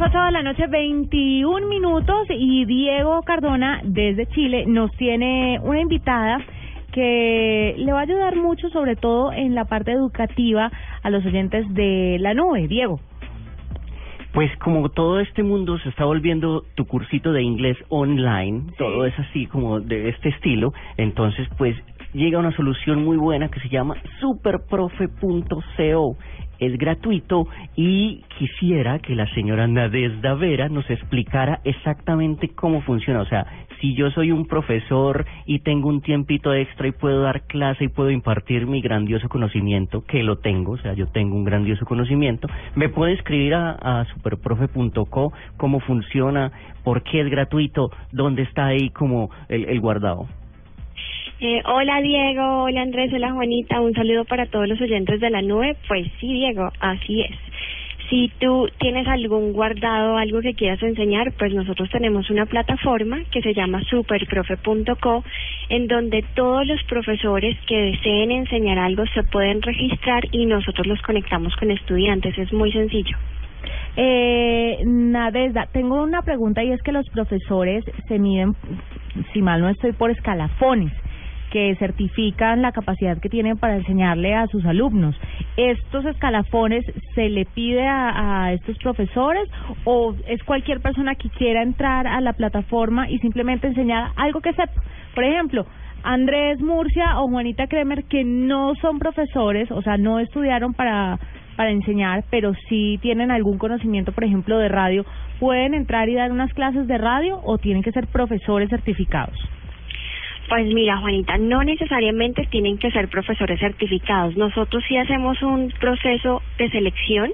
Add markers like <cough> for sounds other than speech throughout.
las 8 de la noche, 21 minutos, y Diego Cardona, desde Chile, nos tiene una invitada que le va a ayudar mucho, sobre todo en la parte educativa, a los oyentes de la nube. Diego. Pues como todo este mundo se está volviendo tu cursito de inglés online, todo es así como de este estilo, entonces pues llega una solución muy buena que se llama superprofe.co es gratuito y quisiera que la señora Nadezda Vera nos explicara exactamente cómo funciona. O sea, si yo soy un profesor y tengo un tiempito extra y puedo dar clase y puedo impartir mi grandioso conocimiento, que lo tengo, o sea, yo tengo un grandioso conocimiento, me puede escribir a, a superprofe.co cómo funciona, por qué es gratuito, dónde está ahí como el guardado. Eh, hola Diego, hola Andrés, hola Juanita, un saludo para todos los oyentes de la nube. Pues sí, Diego, así es. Si tú tienes algún guardado, algo que quieras enseñar, pues nosotros tenemos una plataforma que se llama superprofe.co, en donde todos los profesores que deseen enseñar algo se pueden registrar y nosotros los conectamos con estudiantes. Es muy sencillo. Eh, Nadezda, tengo una pregunta y es que los profesores se miden, si mal no estoy, por escalafones que certifican la capacidad que tienen para enseñarle a sus alumnos. ¿Estos escalafones se le pide a, estos profesores o es cualquier persona que quiera entrar a la plataforma y simplemente enseñar algo que sepa? Por ejemplo, Andrés Murcia o Juanita Kremer que no son profesores, o sea, no estudiaron para para enseñar, pero sí tienen algún conocimiento, por ejemplo, de radio, ¿pueden entrar y dar unas clases de radio o tienen que ser profesores certificados? Pues mira, Juanita, no necesariamente tienen que ser profesores certificados. Nosotros sí hacemos un proceso de selección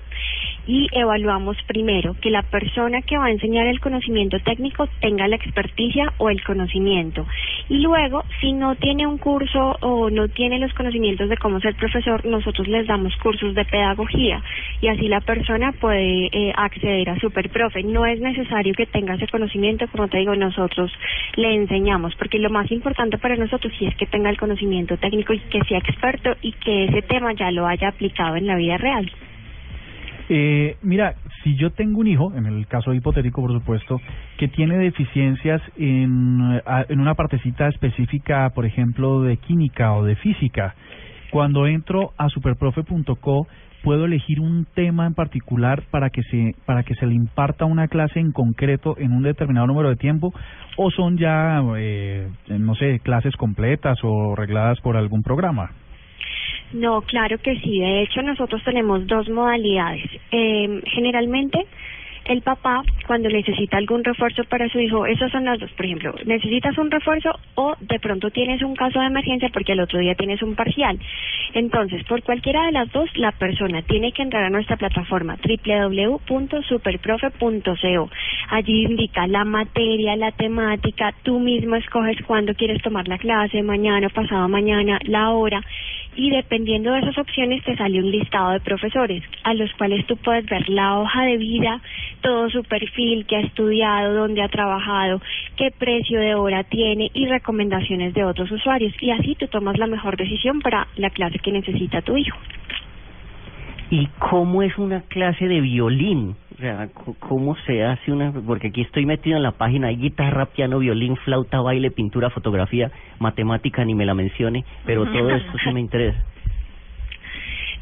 y evaluamos primero que la persona que va a enseñar el conocimiento técnico tenga la experticia o el conocimiento. Y luego, si no tiene un curso o no tiene los conocimientos de cómo ser profesor, nosotros les damos cursos de pedagogía y así la persona puede eh, acceder a Superprofe. No es necesario que tenga ese conocimiento, como te digo, nosotros le enseñamos, porque lo más importante para nosotros sí es que tenga el conocimiento técnico y que sea experto y que ese tema ya lo haya aplicado en la vida real. Eh, mira, si yo tengo un hijo, en el caso hipotético, por supuesto, que tiene deficiencias en, en una partecita específica, por ejemplo, de química o de física, cuando entro a superprofe.co, puedo elegir un tema en particular para que se para que se le imparta una clase en concreto en un determinado número de tiempo o son ya eh, no sé clases completas o regladas por algún programa no claro que sí. De hecho nosotros tenemos dos modalidades. Eh, generalmente el papá cuando necesita algún refuerzo para su hijo, esas son las dos, por ejemplo, necesitas un refuerzo o de pronto tienes un caso de emergencia porque el otro día tienes un parcial. Entonces, por cualquiera de las dos, la persona tiene que entrar a nuestra plataforma www.superprofe.co. Allí indica la materia, la temática, tú mismo escoges cuándo quieres tomar la clase, mañana, pasado mañana, la hora y dependiendo de esas opciones te sale un listado de profesores a los cuales tú puedes ver la hoja de vida, todo su perfil, que ha estudiado, dónde ha trabajado, qué precio de hora tiene y recomendaciones de otros usuarios y así tú tomas la mejor decisión para la clase que necesita tu hijo. ¿Y cómo es una clase de violín? O sea, ¿cómo se hace una...? Porque aquí estoy metido en la página, hay guitarra, piano, violín, flauta, baile, pintura, fotografía, matemática, ni me la mencione, pero todo esto sí me interesa.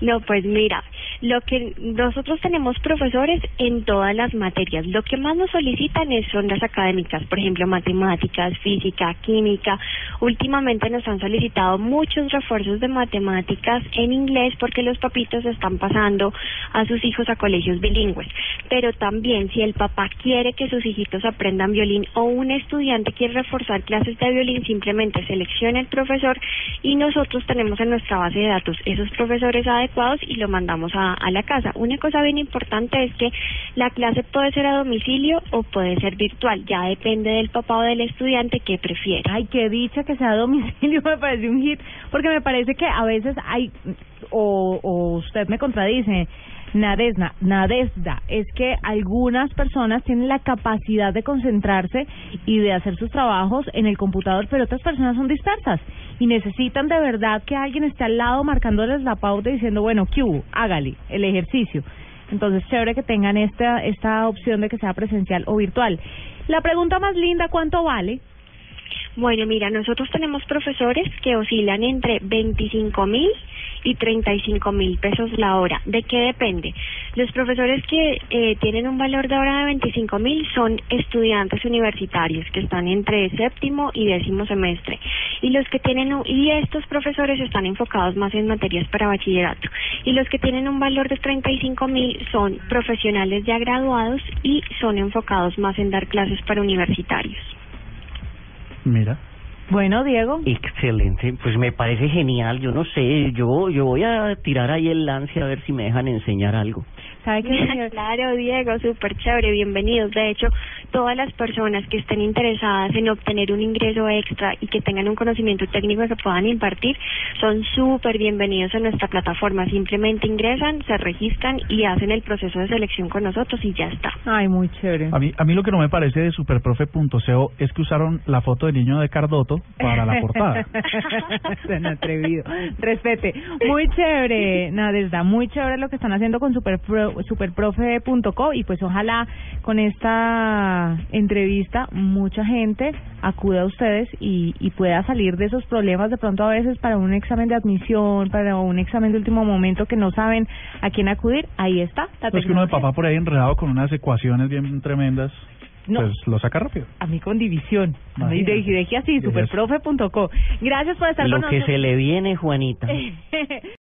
No, pues mira, lo que nosotros tenemos profesores en todas las materias. Lo que más nos solicitan es, son las académicas, por ejemplo, matemáticas, física, química. Últimamente nos han solicitado muchos refuerzos de matemáticas en inglés porque los papitos están pasando a sus hijos a colegios bilingües. Pero también si el papá quiere que sus hijitos aprendan violín o un estudiante quiere reforzar clases de violín, simplemente selecciona el profesor y nosotros tenemos en nuestra base de datos esos profesores adecuados y lo mandamos a a, la casa. Una cosa bien importante es que la clase puede ser a domicilio o puede ser virtual, ya depende del papá o del estudiante que prefiera. Ay, qué dicha que sea a domicilio, <laughs> me parece un hit, porque me parece que a veces hay, o, o usted me contradice, Nadesna, Nadesda, es que algunas personas tienen la capacidad de concentrarse y de hacer sus trabajos en el computador, pero otras personas son dispersas y necesitan de verdad que alguien esté al lado marcándoles la pauta diciendo, bueno, Q, hágale el ejercicio. Entonces, chévere que tengan esta, esta opción de que sea presencial o virtual. La pregunta más linda, ¿cuánto vale? Bueno, mira, nosotros tenemos profesores que oscilan entre 25 mil y 35 mil pesos la hora. ¿De qué depende? Los profesores que eh, tienen un valor de hora de 25 mil son estudiantes universitarios que están entre séptimo y décimo semestre. Y los que tienen y estos profesores están enfocados más en materias para bachillerato. Y los que tienen un valor de 35 mil son profesionales ya graduados y son enfocados más en dar clases para universitarios. Mira. Bueno, Diego. Excelente, pues me parece genial. Yo no sé, yo yo voy a tirar ahí el lance a ver si me dejan enseñar algo. ¿Sabe qué? <laughs> claro, Diego, súper chévere, bienvenidos. De hecho, todas las personas que estén interesadas en obtener un ingreso extra y que tengan un conocimiento técnico que puedan impartir, son súper bienvenidos a nuestra plataforma. Simplemente ingresan, se registran y hacen el proceso de selección con nosotros y ya está. Ay, muy chévere. A mí, a mí lo que no me parece de superprofe.co es que usaron la foto del niño de Cardoto para la portada. <laughs> <laughs> Tan atrevido. Respete. Muy chévere, Nadesda, muy chévere lo que están haciendo con Superpro superprofe.co y pues ojalá con esta entrevista mucha gente acuda a ustedes y, y pueda salir de esos problemas de pronto a veces para un examen de admisión, para un examen de último momento que no saben a quién acudir, ahí está. La es que uno de papá por ahí enredado con unas ecuaciones bien tremendas. No, pues lo saca rápido. A mí con división. Y deje así, superprofe.co. Gracias por estar con nosotros. Lo que se le viene, Juanita. <laughs>